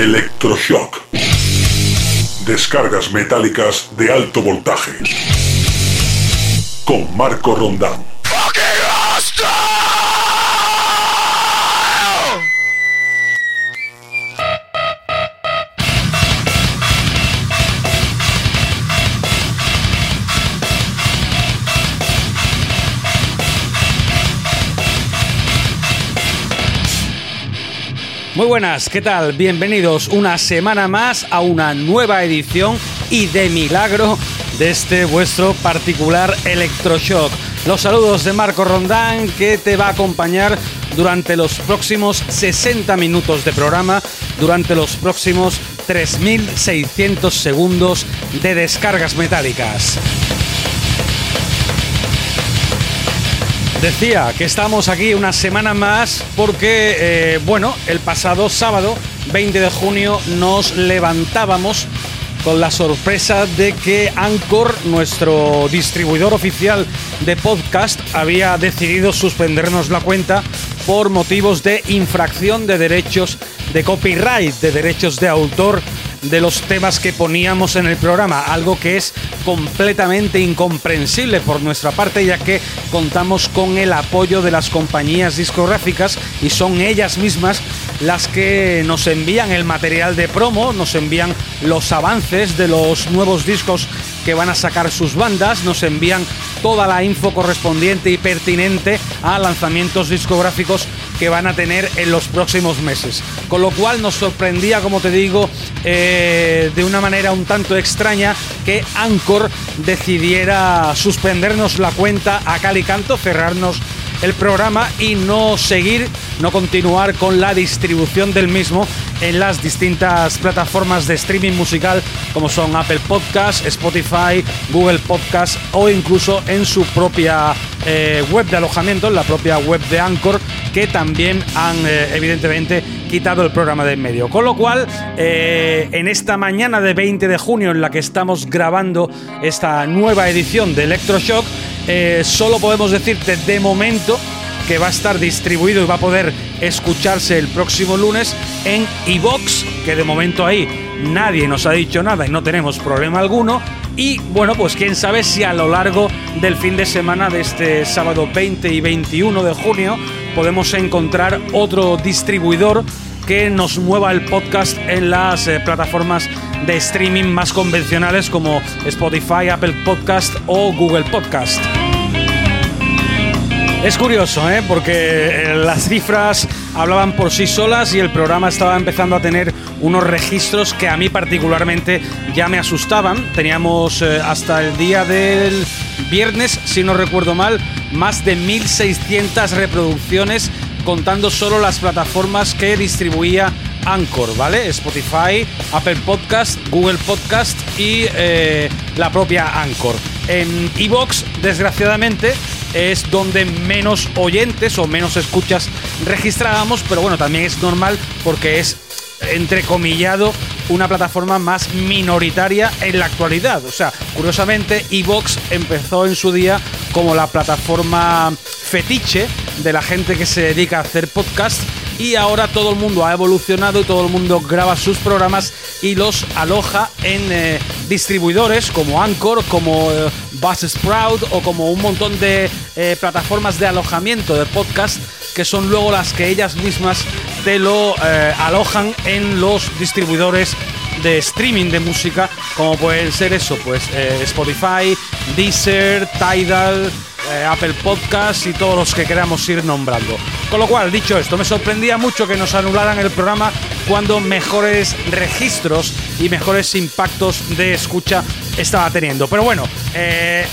Electroshock. Descargas metálicas de alto voltaje. Con Marco Rondán. Muy buenas, ¿qué tal? Bienvenidos una semana más a una nueva edición y de milagro de este vuestro particular electroshock. Los saludos de Marco Rondán que te va a acompañar durante los próximos 60 minutos de programa, durante los próximos 3.600 segundos de descargas metálicas. Decía que estamos aquí una semana más porque, eh, bueno, el pasado sábado, 20 de junio, nos levantábamos con la sorpresa de que Anchor, nuestro distribuidor oficial de podcast, había decidido suspendernos la cuenta por motivos de infracción de derechos de copyright, de derechos de autor de los temas que poníamos en el programa, algo que es completamente incomprensible por nuestra parte ya que contamos con el apoyo de las compañías discográficas y son ellas mismas las que nos envían el material de promo, nos envían los avances de los nuevos discos que van a sacar sus bandas, nos envían toda la info correspondiente y pertinente a lanzamientos discográficos que van a tener en los próximos meses. Con lo cual nos sorprendía, como te digo, eh, de una manera un tanto extraña que Anchor decidiera suspendernos la cuenta a cal y canto, cerrarnos el programa y no seguir, no continuar con la distribución del mismo en las distintas plataformas de streaming musical como son Apple Podcasts, Spotify, Google Podcasts o incluso en su propia eh, web de alojamiento, en la propia web de Anchor, que también han eh, evidentemente quitado el programa de en medio. Con lo cual, eh, en esta mañana de 20 de junio en la que estamos grabando esta nueva edición de Electroshock, solo podemos decirte de momento que va a estar distribuido y va a poder escucharse el próximo lunes en iBox, que de momento ahí nadie nos ha dicho nada y no tenemos problema alguno. Y bueno, pues quién sabe si a lo largo del fin de semana de este sábado 20 y 21 de junio podemos encontrar otro distribuidor que nos mueva el podcast en las eh, plataformas de streaming más convencionales como Spotify, Apple Podcast o Google Podcast. Es curioso, ¿eh? porque eh, las cifras hablaban por sí solas y el programa estaba empezando a tener unos registros que a mí particularmente ya me asustaban. Teníamos eh, hasta el día del viernes, si no recuerdo mal, más de 1.600 reproducciones contando solo las plataformas que distribuía Anchor, ¿vale? Spotify, Apple Podcast, Google Podcast y eh, la propia Anchor. En Evox, desgraciadamente, es donde menos oyentes o menos escuchas registrábamos, pero bueno, también es normal porque es entrecomillado una plataforma más minoritaria en la actualidad. O sea, curiosamente, Evox empezó en su día como la plataforma fetiche de la gente que se dedica a hacer podcast y ahora todo el mundo ha evolucionado y todo el mundo graba sus programas y los aloja en eh, distribuidores como Anchor, como eh, Buzzsprout o como un montón de eh, plataformas de alojamiento de podcast que son luego las que ellas mismas te lo alojan en los distribuidores de streaming de música como pueden ser eso pues Spotify, Deezer, Tidal, eh, Apple Podcast y todos los que queramos ir nombrando. Con lo cual, dicho esto, me sorprendía mucho que nos anularan el programa cuando mejores registros y mejores impactos de escucha estaba teniendo. Pero bueno, eh,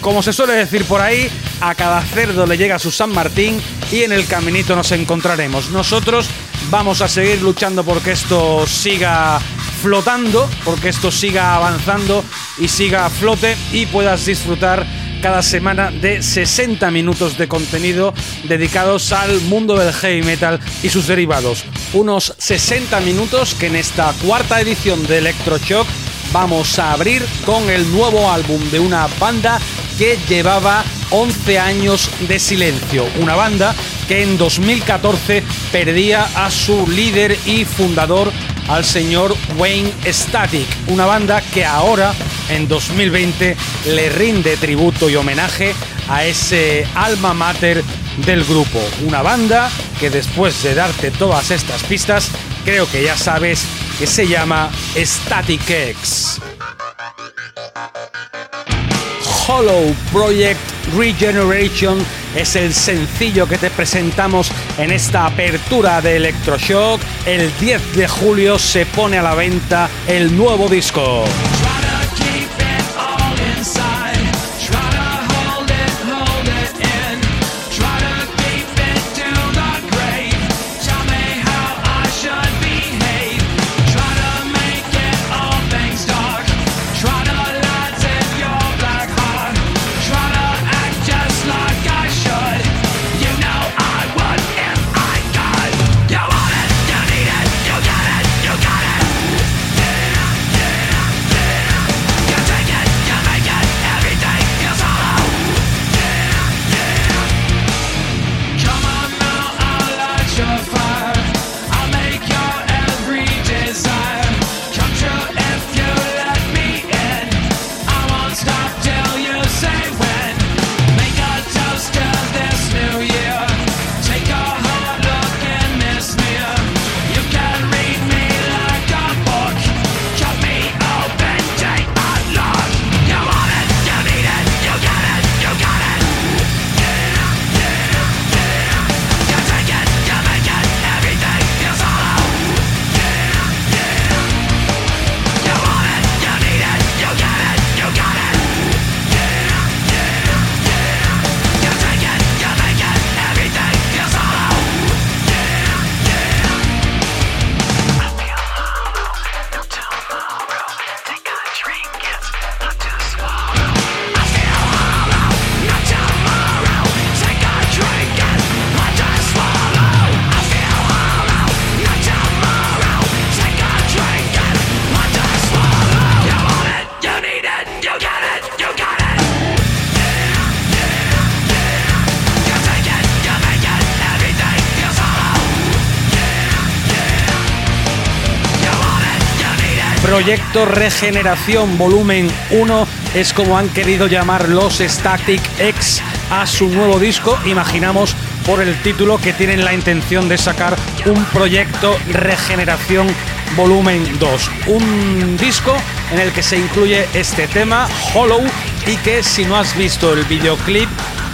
como se suele decir por ahí, a cada cerdo le llega su San Martín y en el caminito nos encontraremos. Nosotros vamos a seguir luchando porque esto siga flotando, porque esto siga avanzando y siga a flote y puedas disfrutar cada semana de 60 minutos de contenido dedicados al mundo del heavy metal y sus derivados. Unos 60 minutos que en esta cuarta edición de Electroshock vamos a abrir con el nuevo álbum de una banda que llevaba 11 años de silencio. Una banda que en 2014 perdía a su líder y fundador al señor Wayne Static, una banda que ahora, en 2020, le rinde tributo y homenaje a ese alma mater del grupo. Una banda que después de darte todas estas pistas, creo que ya sabes que se llama Static X. Hollow Project Regeneration es el sencillo que te presentamos en esta apertura de Electroshock. El 10 de julio se pone a la venta el nuevo disco. Proyecto Regeneración Volumen 1 es como han querido llamar los Static X a su nuevo disco. Imaginamos por el título que tienen la intención de sacar un proyecto Regeneración Volumen 2. Un disco en el que se incluye este tema, Hollow, y que si no has visto el videoclip,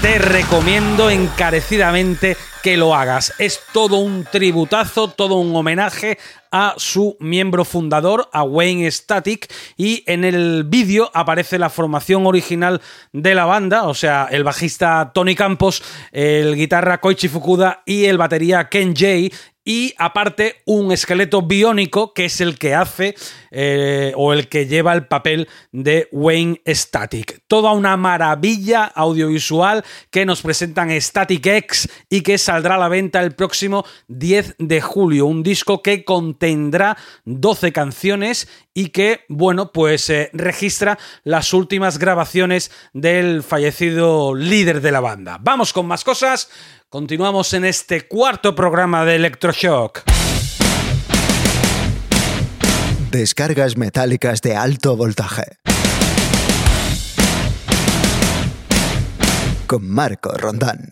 te recomiendo encarecidamente que lo hagas. Es todo un tributazo, todo un homenaje a su miembro fundador, a Wayne Static, y en el vídeo aparece la formación original de la banda, o sea, el bajista Tony Campos, el guitarra Koichi Fukuda y el batería Ken Jay, y aparte un esqueleto biónico que es el que hace eh, o el que lleva el papel de Wayne Static. Toda una maravilla audiovisual que nos presentan Static X y que saldrá a la venta el próximo 10 de julio. Un disco que contendrá 12 canciones y que, bueno, pues eh, registra las últimas grabaciones del fallecido líder de la banda. Vamos con más cosas. Continuamos en este cuarto programa de Electroshock. Descargas metálicas de alto voltaje. Con Marco Rondán.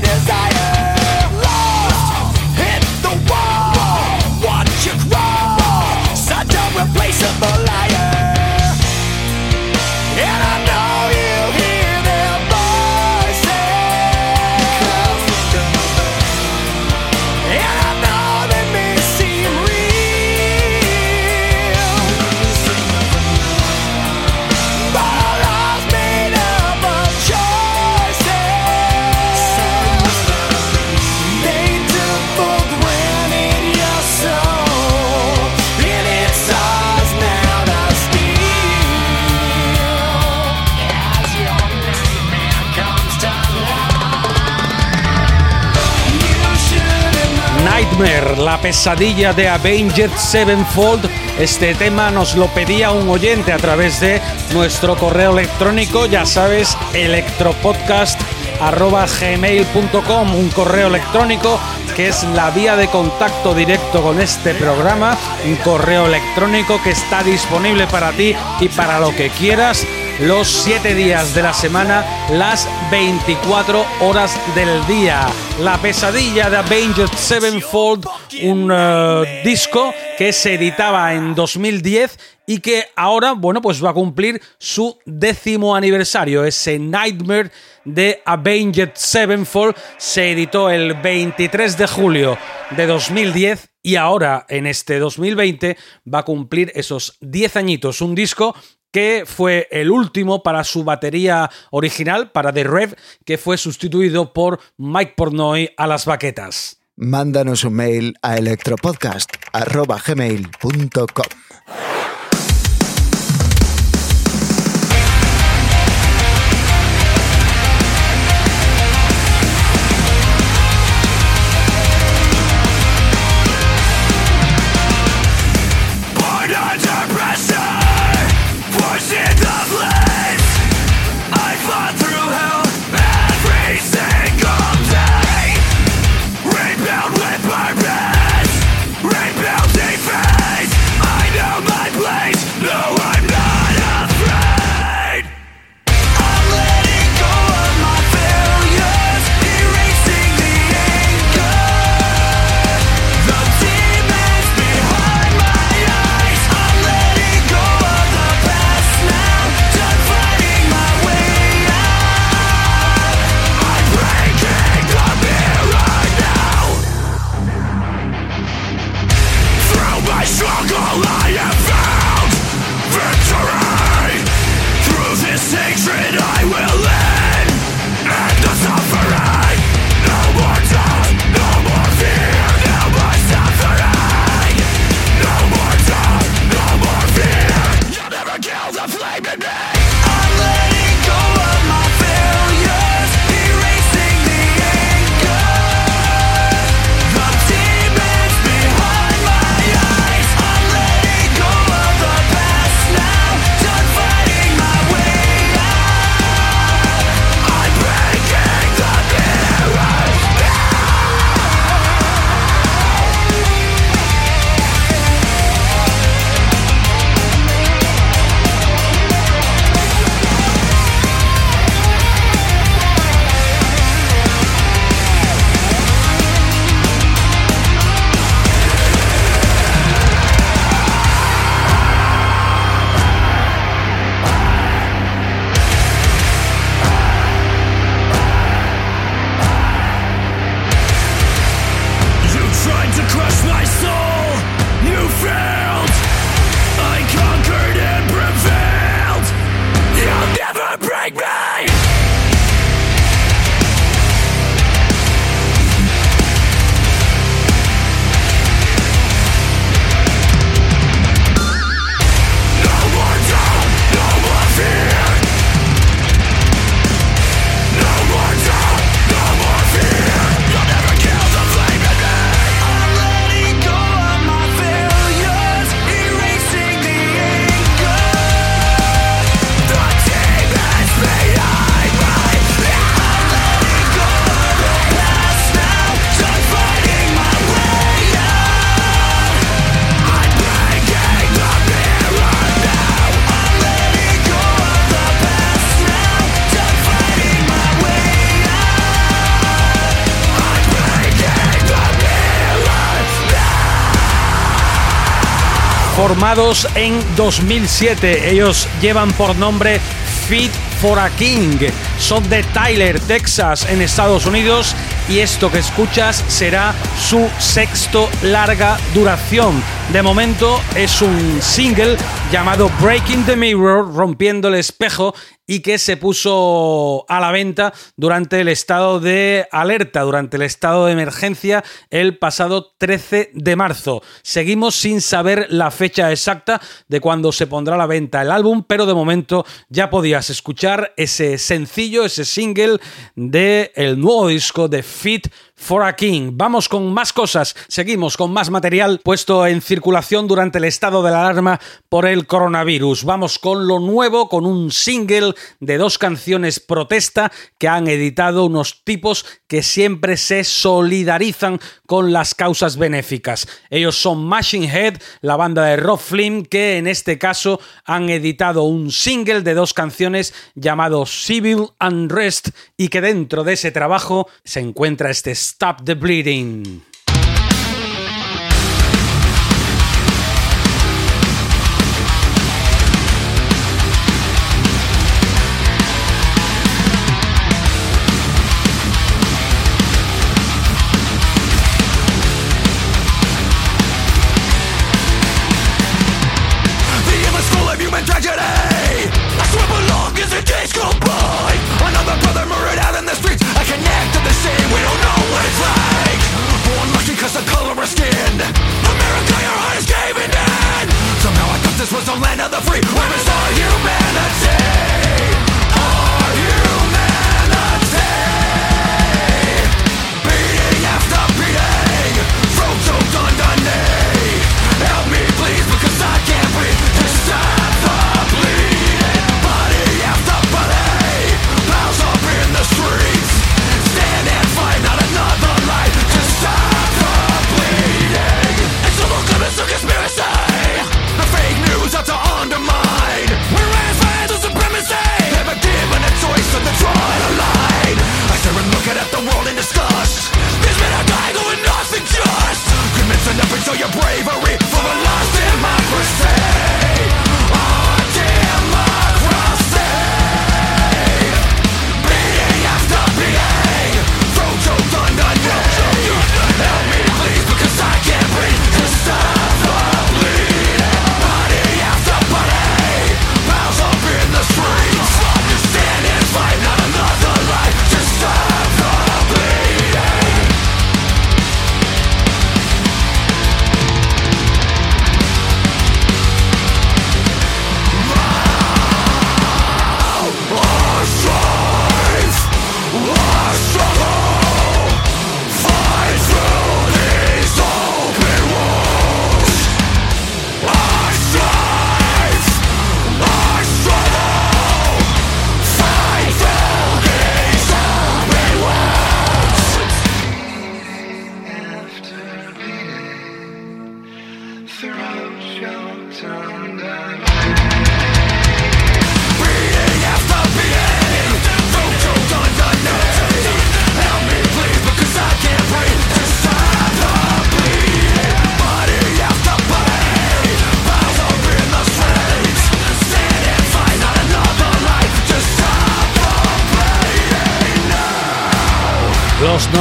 La pesadilla de Avenged Sevenfold. Este tema nos lo pedía un oyente a través de nuestro correo electrónico, ya sabes, electropodcast.gmail.com, un correo electrónico que es la vía de contacto directo con este programa, un correo electrónico que está disponible para ti y para lo que quieras los 7 días de la semana, las 24 horas del día. La pesadilla de Avenged Sevenfold, un eh, disco que se editaba en 2010 y que ahora, bueno, pues va a cumplir su décimo aniversario. Ese Nightmare de Avenged Sevenfold se editó el 23 de julio de 2010 y ahora en este 2020 va a cumplir esos 10 añitos. Un disco que fue el último para su batería original, para The Rev, que fue sustituido por Mike Pornoy a las baquetas. Mándanos un mail a electropodcast.gmail.com en 2007. Ellos llevan por nombre Fit for a King. Son de Tyler, Texas, en Estados Unidos. Y esto que escuchas será su sexto larga duración. De momento es un single llamado Breaking the Mirror, rompiendo el espejo, y que se puso a la venta durante el estado de alerta, durante el estado de emergencia el pasado 13 de marzo. Seguimos sin saber la fecha exacta de cuando se pondrá a la venta el álbum, pero de momento ya podías escuchar ese sencillo, ese single de el nuevo disco de Fit for a King. Vamos con más cosas, seguimos con más material puesto en circulación durante el estado de alarma por el coronavirus. Vamos con lo nuevo, con un single de dos canciones protesta que han editado unos tipos que siempre se solidarizan con las causas benéficas. Ellos son Machine Head, la banda de Rob Flynn, que en este caso han editado un single de dos canciones llamado Civil Unrest y que dentro de ese trabajo se encuentra este Stop the Bleeding.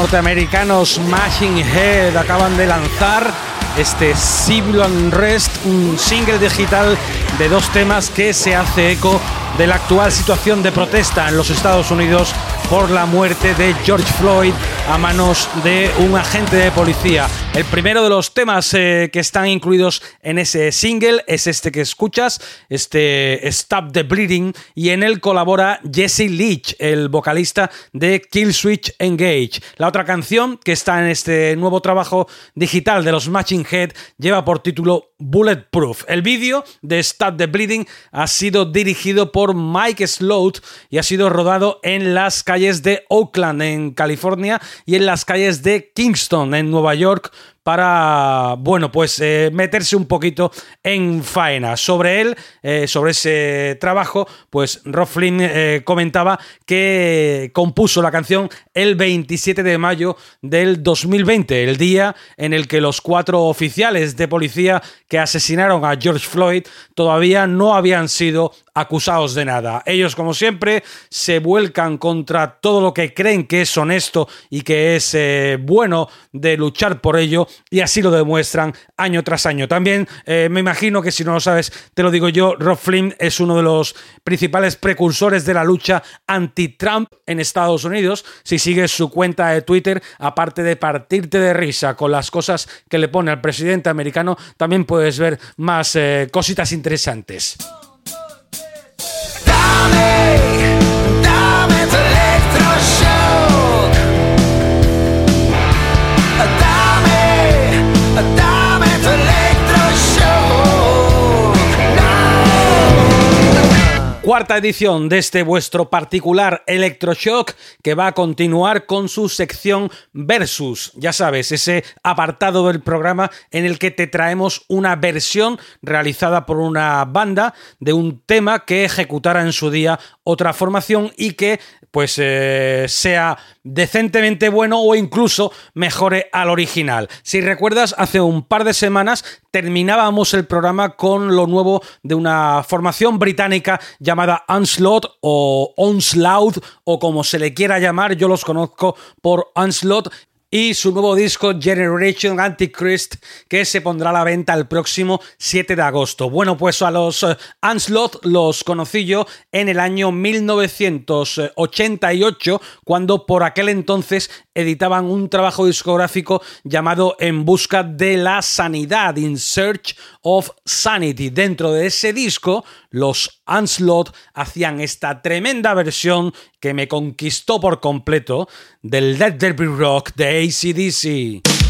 Norteamericanos Machine Head acaban de lanzar este Civil Unrest, un single digital de dos temas que se hace eco de la actual situación de protesta en los Estados Unidos por la muerte de George Floyd a manos de un agente de policía. El primero de los temas eh, que están incluidos en ese single es este que escuchas, este Stop the Bleeding, y en él colabora Jesse Leach, el vocalista de Killswitch Engage. La otra canción que está en este nuevo trabajo digital de los Matching Head lleva por título Bulletproof. El vídeo de Stop the Bleeding ha sido dirigido por Mike Sloat y ha sido rodado en las calles de Oakland, en California, y en las calles de Kingston, en Nueva York, para, bueno, pues eh, meterse un poquito en faena. Sobre él, eh, sobre ese trabajo, pues Rob Flynn eh, comentaba que compuso la canción el 27 de mayo del 2020, el día en el que los cuatro oficiales de policía que asesinaron a George Floyd todavía no habían sido acusados de nada. Ellos, como siempre, se vuelcan contra todo lo que creen que es honesto y que es eh, bueno de luchar por ello y así lo demuestran año tras año. También eh, me imagino que si no lo sabes, te lo digo yo, Rob Flynn es uno de los principales precursores de la lucha anti-Trump en Estados Unidos. Si sigues su cuenta de Twitter, aparte de partirte de risa con las cosas que le pone al presidente americano, también puedes ver más eh, cositas interesantes. Cuarta edición de este vuestro particular Electroshock que va a continuar con su sección Versus. Ya sabes, ese apartado del programa en el que te traemos una versión realizada por una banda de un tema que ejecutara en su día otra formación y que pues eh, sea decentemente bueno o incluso mejore al original. Si recuerdas, hace un par de semanas terminábamos el programa con lo nuevo de una formación británica llamada Onslaught o Onslaught o como se le quiera llamar, yo los conozco por Onslaught y su nuevo disco Generation Antichrist que se pondrá a la venta el próximo 7 de agosto. Bueno, pues a los eh, Onslaught los conocí yo en el año 1988 cuando por aquel entonces editaban un trabajo discográfico llamado En busca de la sanidad, In Search of Sanity. Dentro de ese disco, los Onslaught hacían esta tremenda versión que me conquistó por completo del Dead Derby Rock de ACDC.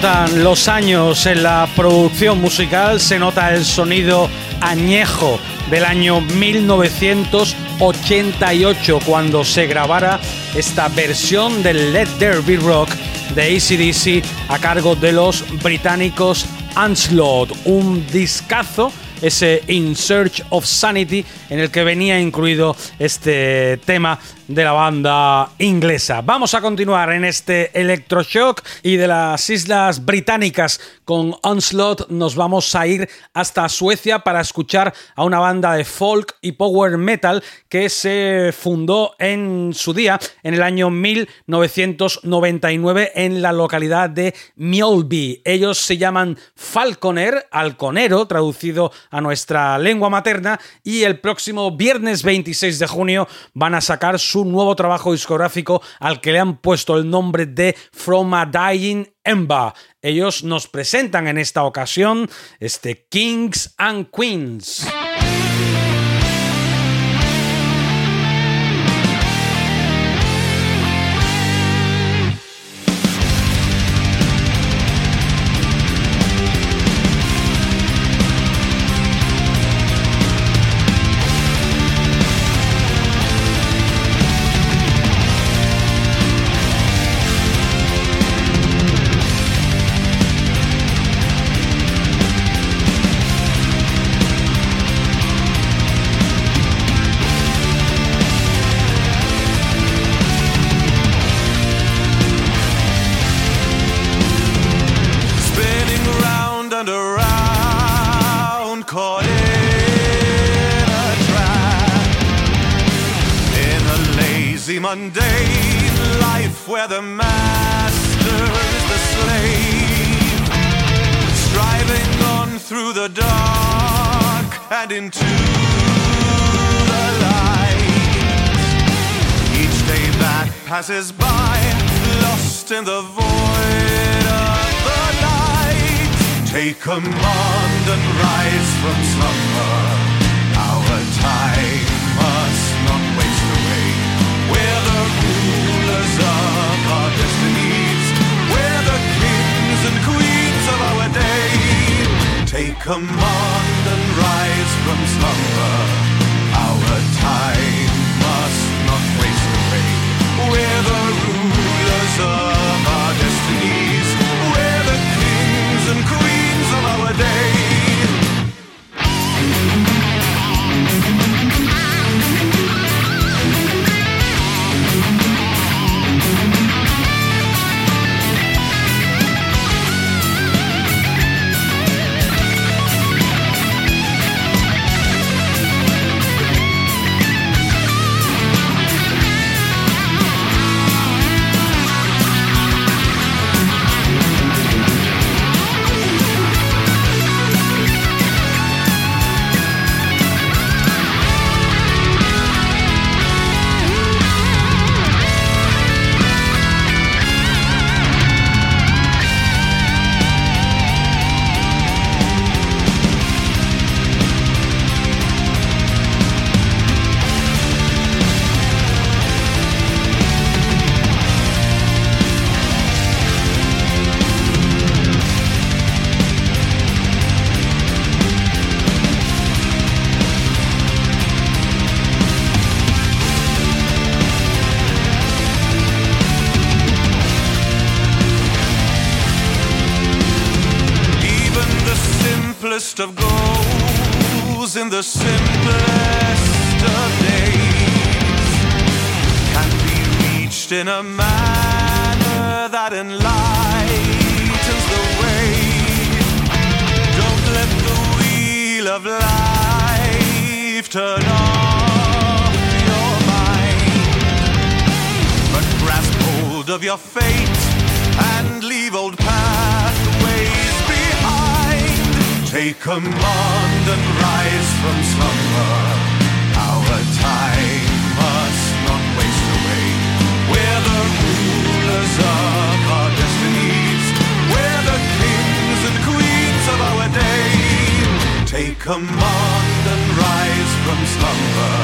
Notan los años en la producción musical, se nota el sonido añejo del año 1988 cuando se grabara esta versión del Let There Be Rock de ACDC a cargo de los británicos Onslaught, un discazo ese In Search of Sanity en el que venía incluido este tema de la banda inglesa. Vamos a continuar en este electroshock y de las islas británicas con Onslaught nos vamos a ir hasta Suecia para escuchar a una banda de folk y power metal que se fundó en su día en el año 1999 en la localidad de Mjolby. Ellos se llaman Falconer, halconero, traducido a nuestra lengua materna, y el próximo viernes 26 de junio van a sacar su nuevo trabajo discográfico al que le han puesto el nombre de From a Dying Ember. Ellos nos presentan en esta ocasión este Kings and Queens. Where the master is the slave. Striving on through the dark and into the light. Each day that passes by, lost in the void of the night. Take command and rise from slumber. Our time destinies. We're the kings and queens of our day. Take command and rise from slumber. Our time in a manner that enlightens the way. Don't let the wheel of life turn off your mind but grasp hold of your fate and leave old pathways behind. Take command and rise from slumber. Our time Take command and rise from slumber.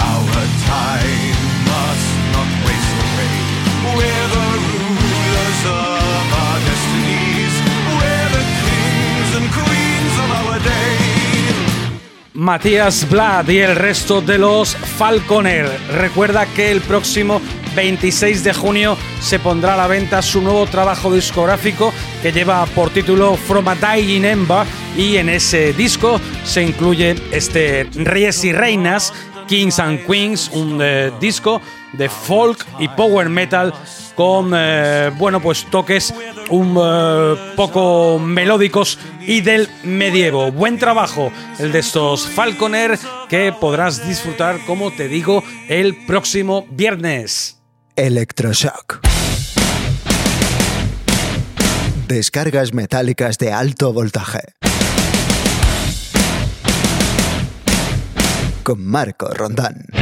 Our time must not waste away. We're the rulers of Matías Blad y el resto de los Falconer. Recuerda que el próximo 26 de junio se pondrá a la venta su nuevo trabajo discográfico que lleva por título From a Dying Ember y en ese disco se incluye este Reyes y Reinas, Kings and Queens, un eh, disco de folk y power metal con eh, bueno pues toques un eh, poco melódicos y del medievo. Buen trabajo el de estos Falconer que podrás disfrutar como te digo el próximo viernes. Electroshock. Descargas metálicas de alto voltaje. Con Marco Rondán.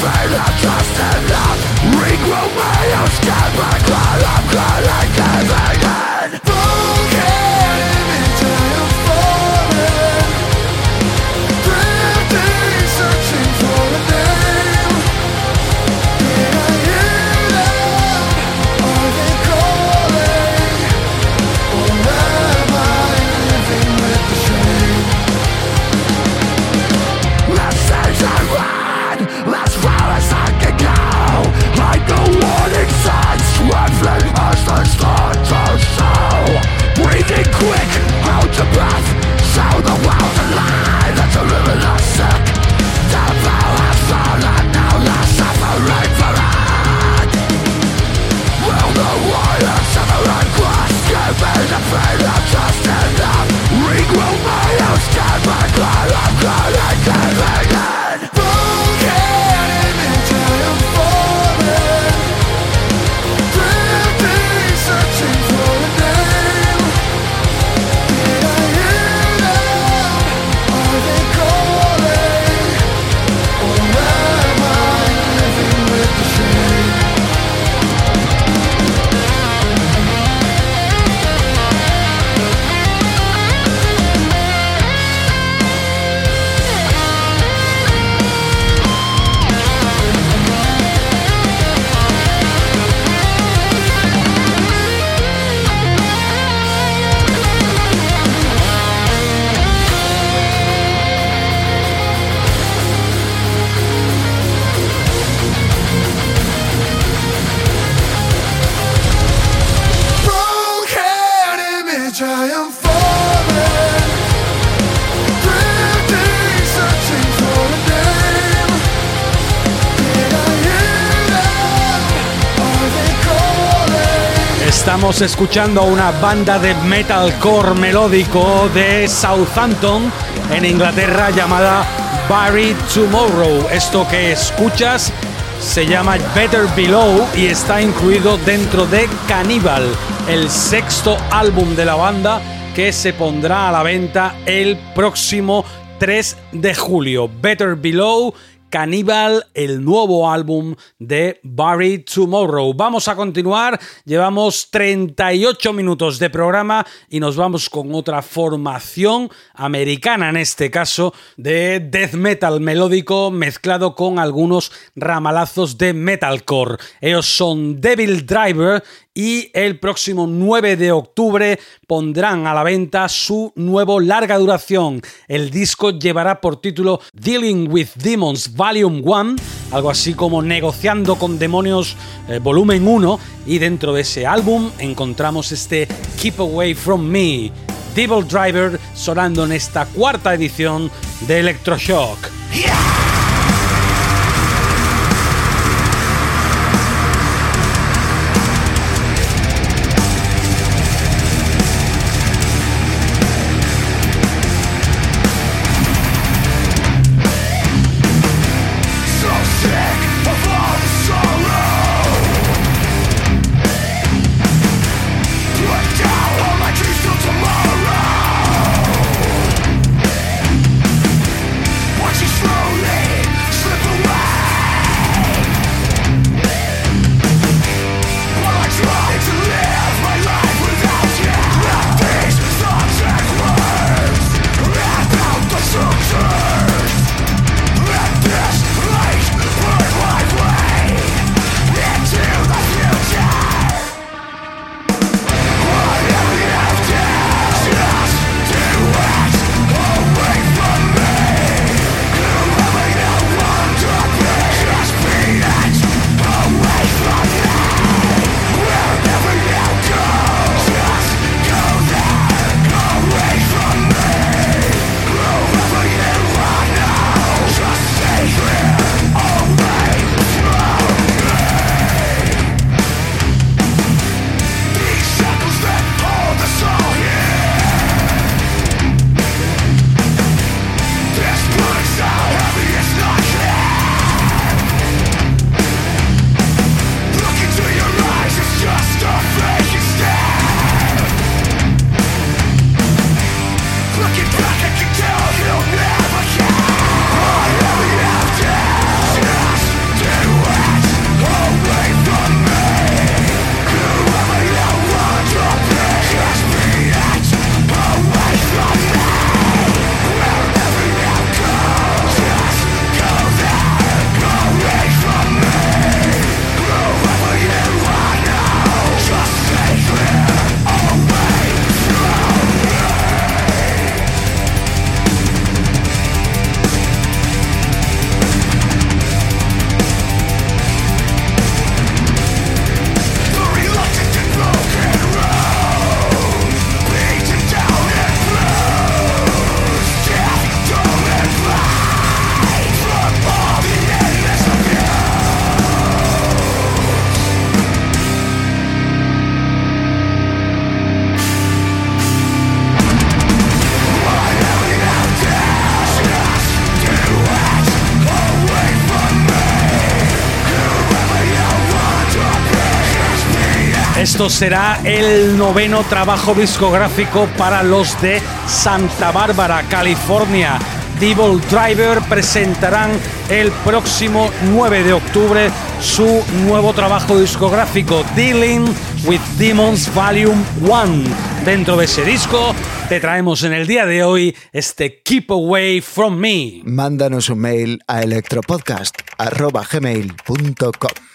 fame of trust in Regrow my own skin, I climb, I'm climbing, giving Savage Estamos escuchando a una banda de metalcore melódico de Southampton, en Inglaterra, llamada Barry Tomorrow. Esto que escuchas se llama Better Below y está incluido dentro de Cannibal, el sexto álbum de la banda que se pondrá a la venta el próximo 3 de julio. Better Below Cannibal, el nuevo álbum de Barry Tomorrow. Vamos a continuar, llevamos 38 minutos de programa y nos vamos con otra formación americana, en este caso, de death metal melódico mezclado con algunos ramalazos de metalcore. Ellos son Devil Driver y el próximo 9 de octubre pondrán a la venta su nuevo larga duración. El disco llevará por título Dealing with Demons Volume 1, algo así como Negociando con Demonios eh, Volumen 1, y dentro de ese álbum encontramos este Keep Away From Me. Devil Driver sonando en esta cuarta edición de Electroshock. So Esto será el noveno trabajo discográfico para los de Santa Bárbara, California. Devil Driver presentarán el próximo 9 de octubre su nuevo trabajo discográfico Dealing with Demons Volume 1. Dentro de ese disco te traemos en el día de hoy este Keep Away From Me. Mándanos un mail a electropodcast.gmail.com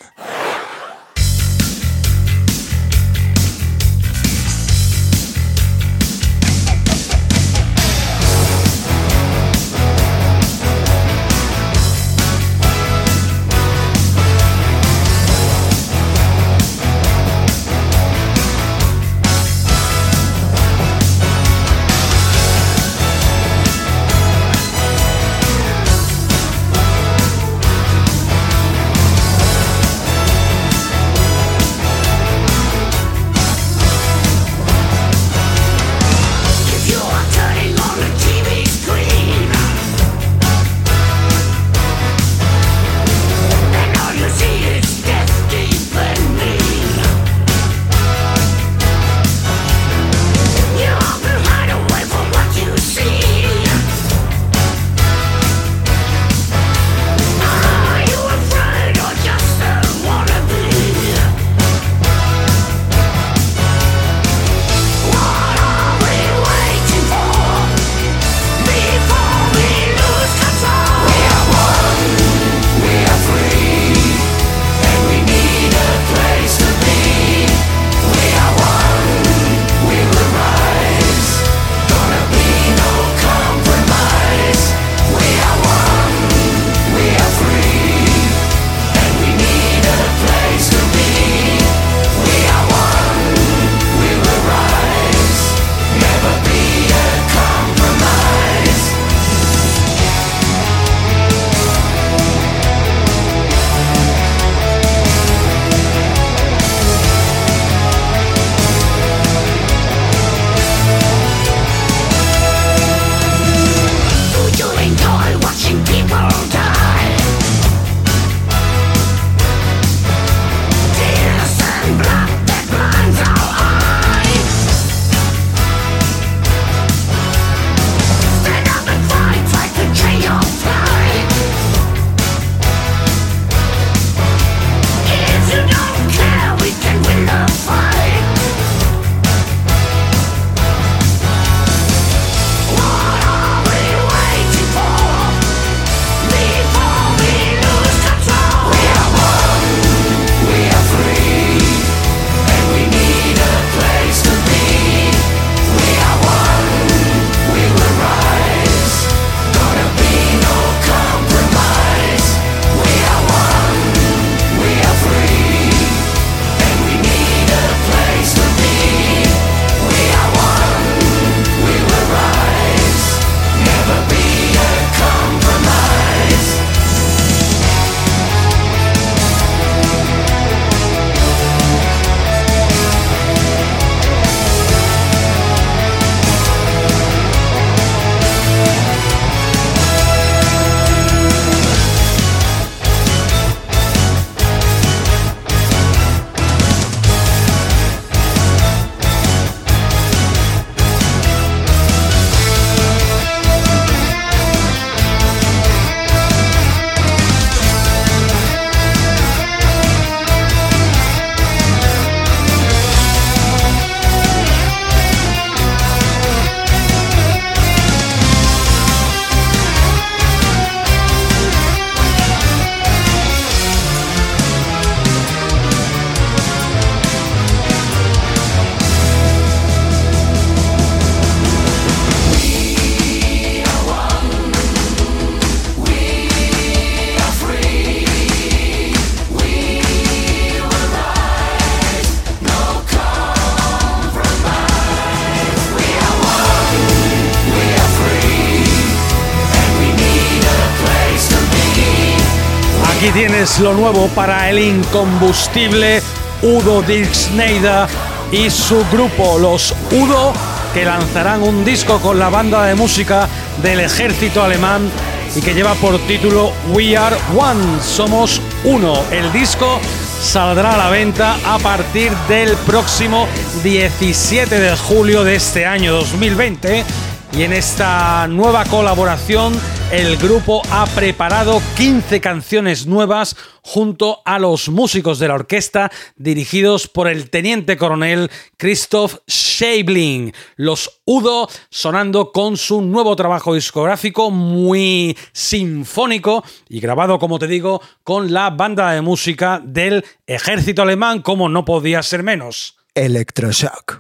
tienes lo nuevo para el incombustible Udo Dirksneida y su grupo, los Udo, que lanzarán un disco con la banda de música del ejército alemán y que lleva por título We Are One, somos uno. El disco saldrá a la venta a partir del próximo 17 de julio de este año 2020. Y en esta nueva colaboración, el grupo ha preparado 15 canciones nuevas junto a los músicos de la orquesta dirigidos por el teniente coronel Christoph Scheibling. Los Udo sonando con su nuevo trabajo discográfico muy sinfónico y grabado, como te digo, con la banda de música del ejército alemán, como no podía ser menos. Electroshock.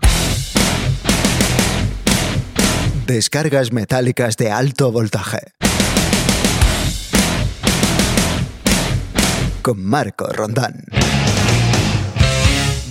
Descargas metálicas de alto voltaje. Con Marco Rondán.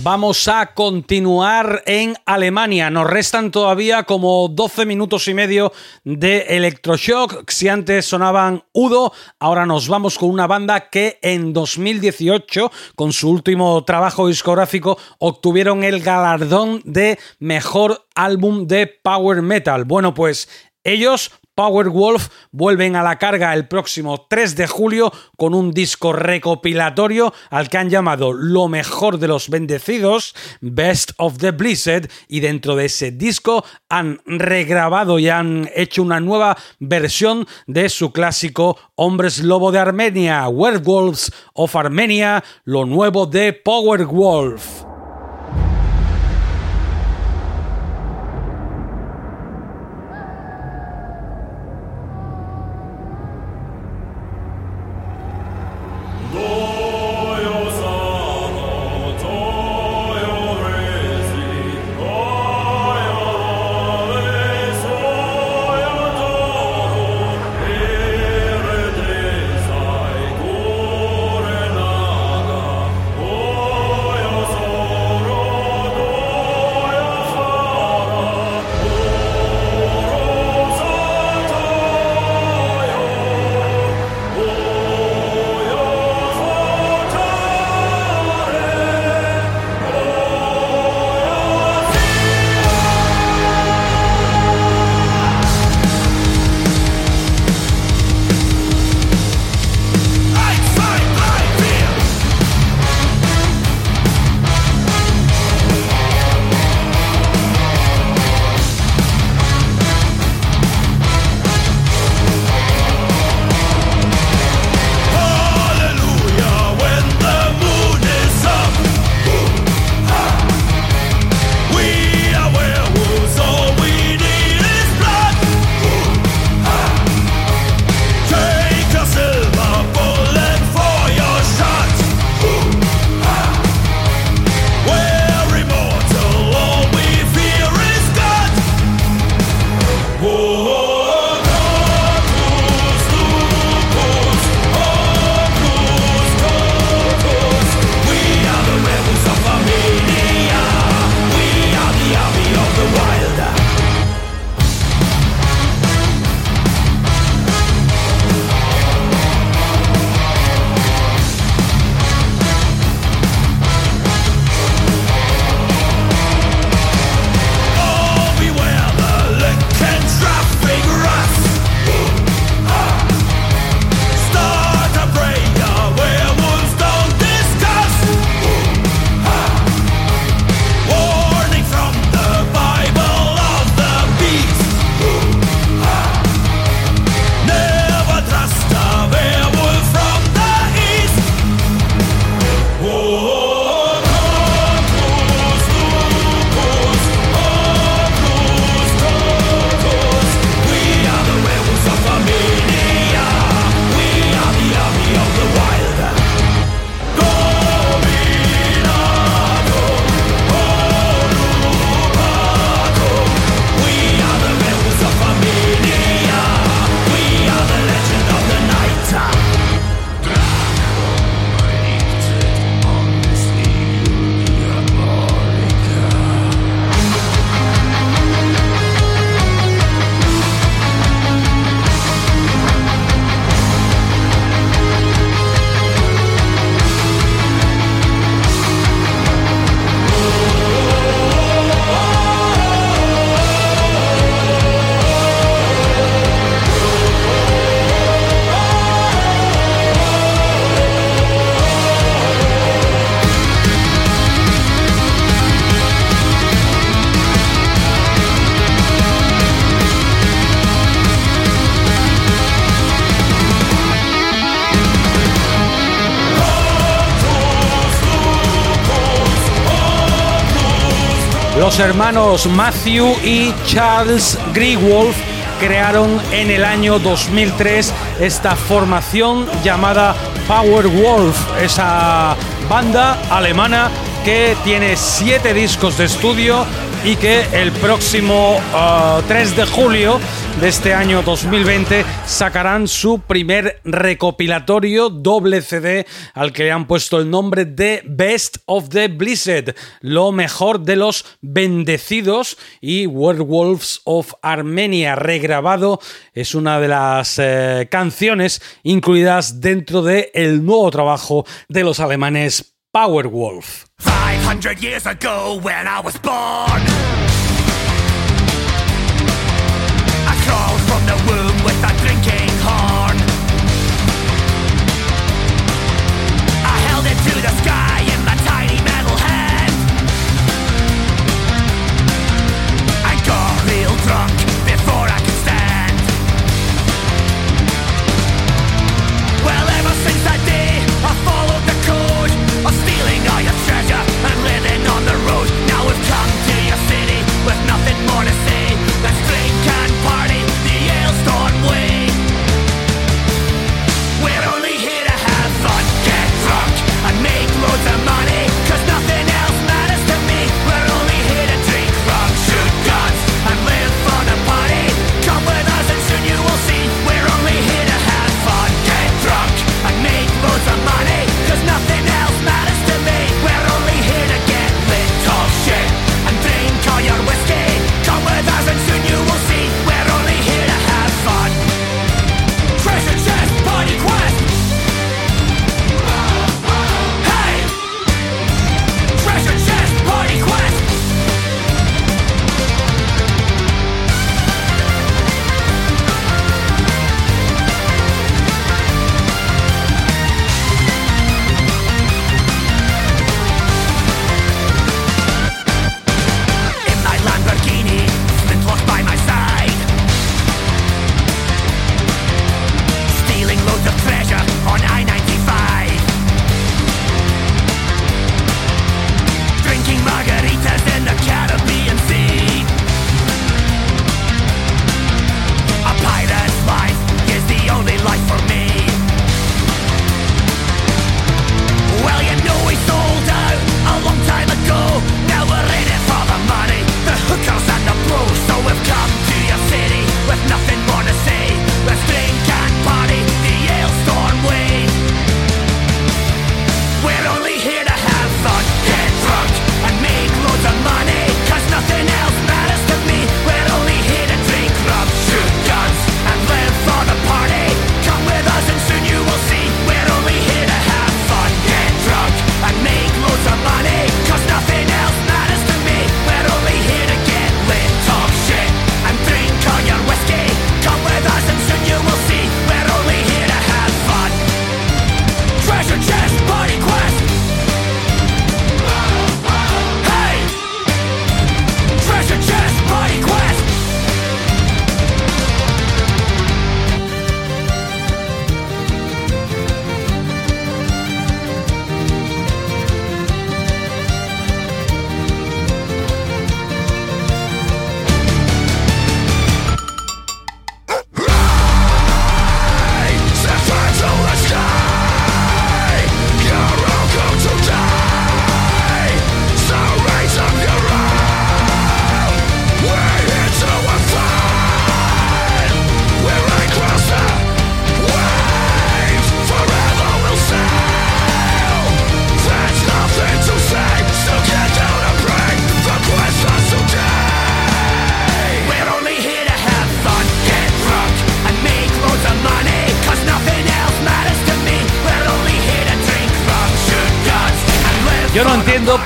Vamos a continuar en Alemania. Nos restan todavía como 12 minutos y medio de Electroshock. Si antes sonaban Udo, ahora nos vamos con una banda que en 2018, con su último trabajo discográfico, obtuvieron el galardón de mejor álbum de power metal. Bueno, pues ellos Powerwolf vuelven a la carga el próximo 3 de julio con un disco recopilatorio al que han llamado Lo mejor de los bendecidos, Best of the Blizzard, y dentro de ese disco han regrabado y han hecho una nueva versión de su clásico Hombres Lobo de Armenia, Werewolves of Armenia, lo nuevo de Powerwolf. los hermanos Matthew y Charles Greenwolf crearon en el año 2003 esta formación llamada Power Wolf, esa banda alemana que tiene siete discos de estudio y que el próximo ah, 3 de julio de este año 2020 sacarán su primer recopilatorio doble CD al que le han puesto el nombre de Best of the Blizzard, lo mejor de los bendecidos y Werewolves of Armenia regrabado es una de las eh, canciones incluidas dentro de el nuevo trabajo de los alemanes Powerwolf. 500 years ago when I was born. call.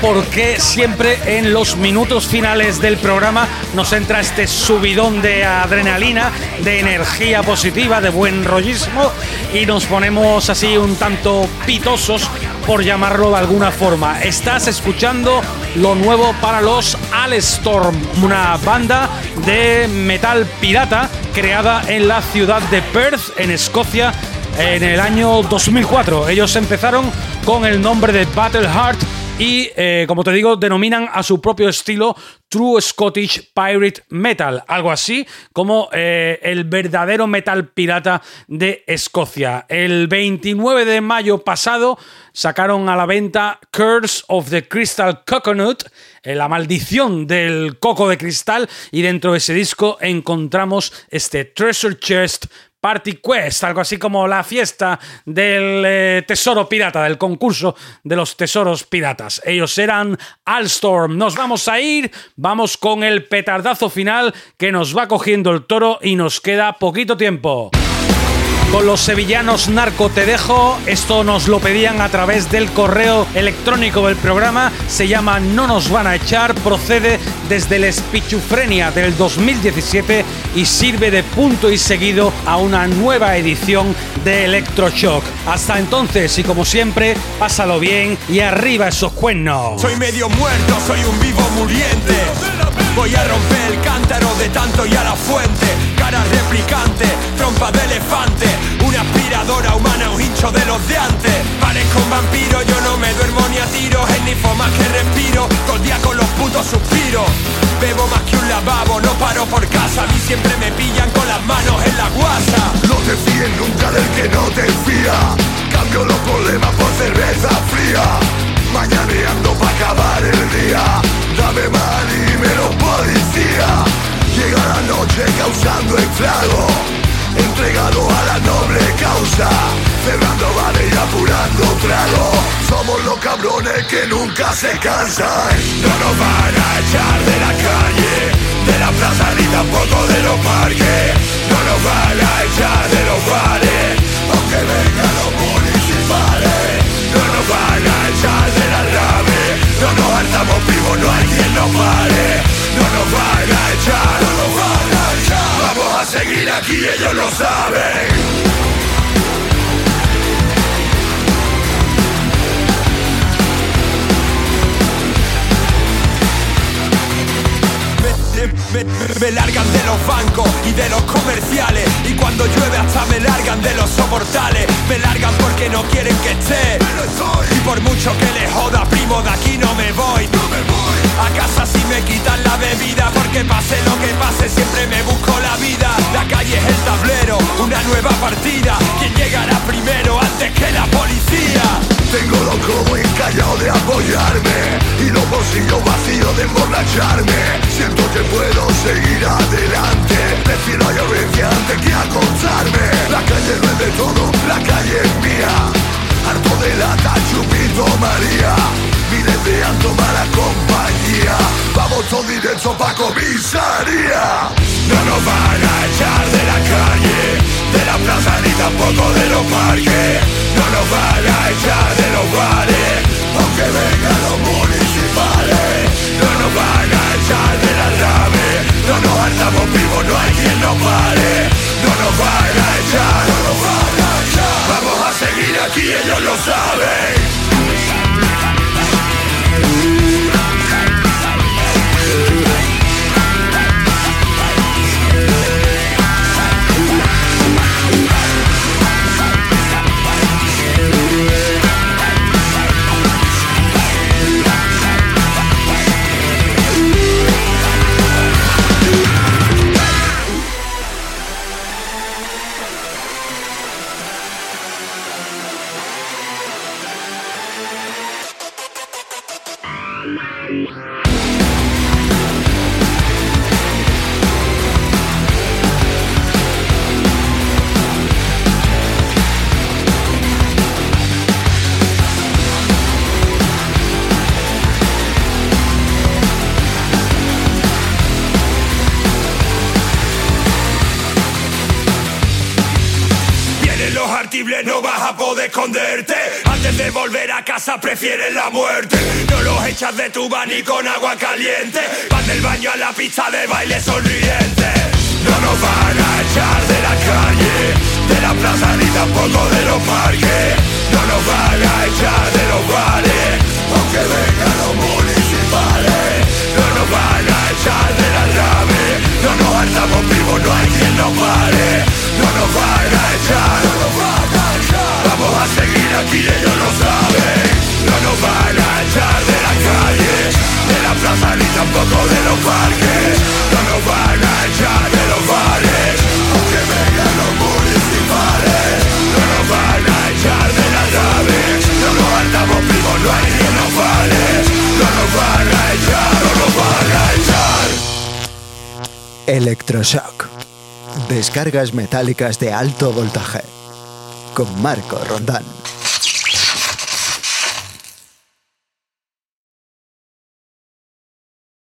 porque siempre en los minutos finales del programa nos entra este subidón de adrenalina, de energía positiva, de buen rollismo y nos ponemos así un tanto pitosos por llamarlo de alguna forma. Estás escuchando lo nuevo para los Alstorm, una banda de metal pirata creada en la ciudad de Perth, en Escocia, en el año 2004. Ellos empezaron con el nombre de Battle Heart y, eh, como te digo, denominan a su propio estilo True Scottish Pirate Metal, algo así como eh, el verdadero metal pirata de Escocia. El 29 de mayo pasado sacaron a la venta Curse of the Crystal Coconut, eh, la maldición del coco de cristal, y dentro de ese disco encontramos este Treasure Chest Party Quest, algo así como la fiesta del eh, tesoro pirata, del concurso de los tesoros piratas. Ellos eran Alstorm. Nos vamos a ir, vamos con el petardazo final que nos va cogiendo el toro y nos queda poquito tiempo. Con los sevillanos narco te dejo, esto nos lo pedían a través del correo electrónico del programa, se llama No nos van a echar, procede desde el Espichufrenia del 2017 y sirve de punto y seguido a una nueva edición de Electroshock. Hasta entonces y como siempre, pásalo bien y arriba esos cuernos. Soy medio muerto, soy un vivo muriente. Voy a romper el cántaro de tanto y a la fuente. Cara replicante, trompa de elefante. Una aspiradora humana, un hincho de los de antes. Parezco un vampiro, yo no me duermo ni a tiros. Es ni más que respiro, todo el día con los putos suspiros. Bebo más que un lavabo, no paro por casa. A mí siempre me pillan con las manos en la guasa. No te fíes nunca del que no te fía. Cambio los problemas por cerveza fría. Mañaneando para acabar el día. Dame mal y menos policía. Llega la noche causando estrago. Bares y apurando trago. Somos los cabrones que nunca se cansan. No nos van a echar de la calle. De la plaza ni tampoco de los parques. No nos van a echar de los bares. Aunque vengan los municipales. No nos van a echar de la rave No nos hartamos vivos, no hay quien nos pare No nos van a echar, no nos van a echar Vamos a seguir aquí, ellos lo saben Me, largan de los bancos y de los comerciales. Y cuando llueve hasta me largan de los soportales. Me largan porque no quieren que esté. Y por mucho que le joda, primo, de aquí no me voy. A casa si me quitan la bebida Porque pase lo que pase siempre me busco la vida. La calle es el tablero, una nueva partida. ¿Quién llegará primero antes que la policía? Tengo los codos encallados de apoyarme. Y los bolsillos vacíos de emborracharme. Siento que puedo seguir adelante. Prefiero a violencia antes que acostarme. La calle no es de todo, la calle es mía. Harto de lata, chupito María. Miles de ando mala compañía. Vamos todos directo pa' comisaría. No nos van a echar de la calle De la plaza ni tampoco de los parques. No nos van a echar de los bares Aunque vengan los municipales. No nos van a echar de la No nos hartamos vivos, no hay quien nos pare. No nos van a echar, no nos van a echar Vamos a seguir aquí, ellos lo saben prefieres la muerte. No los echas de tu van ni con agua caliente. Van del baño a la pista de baile Metálicas de alto voltaje. Con Marco Rondán.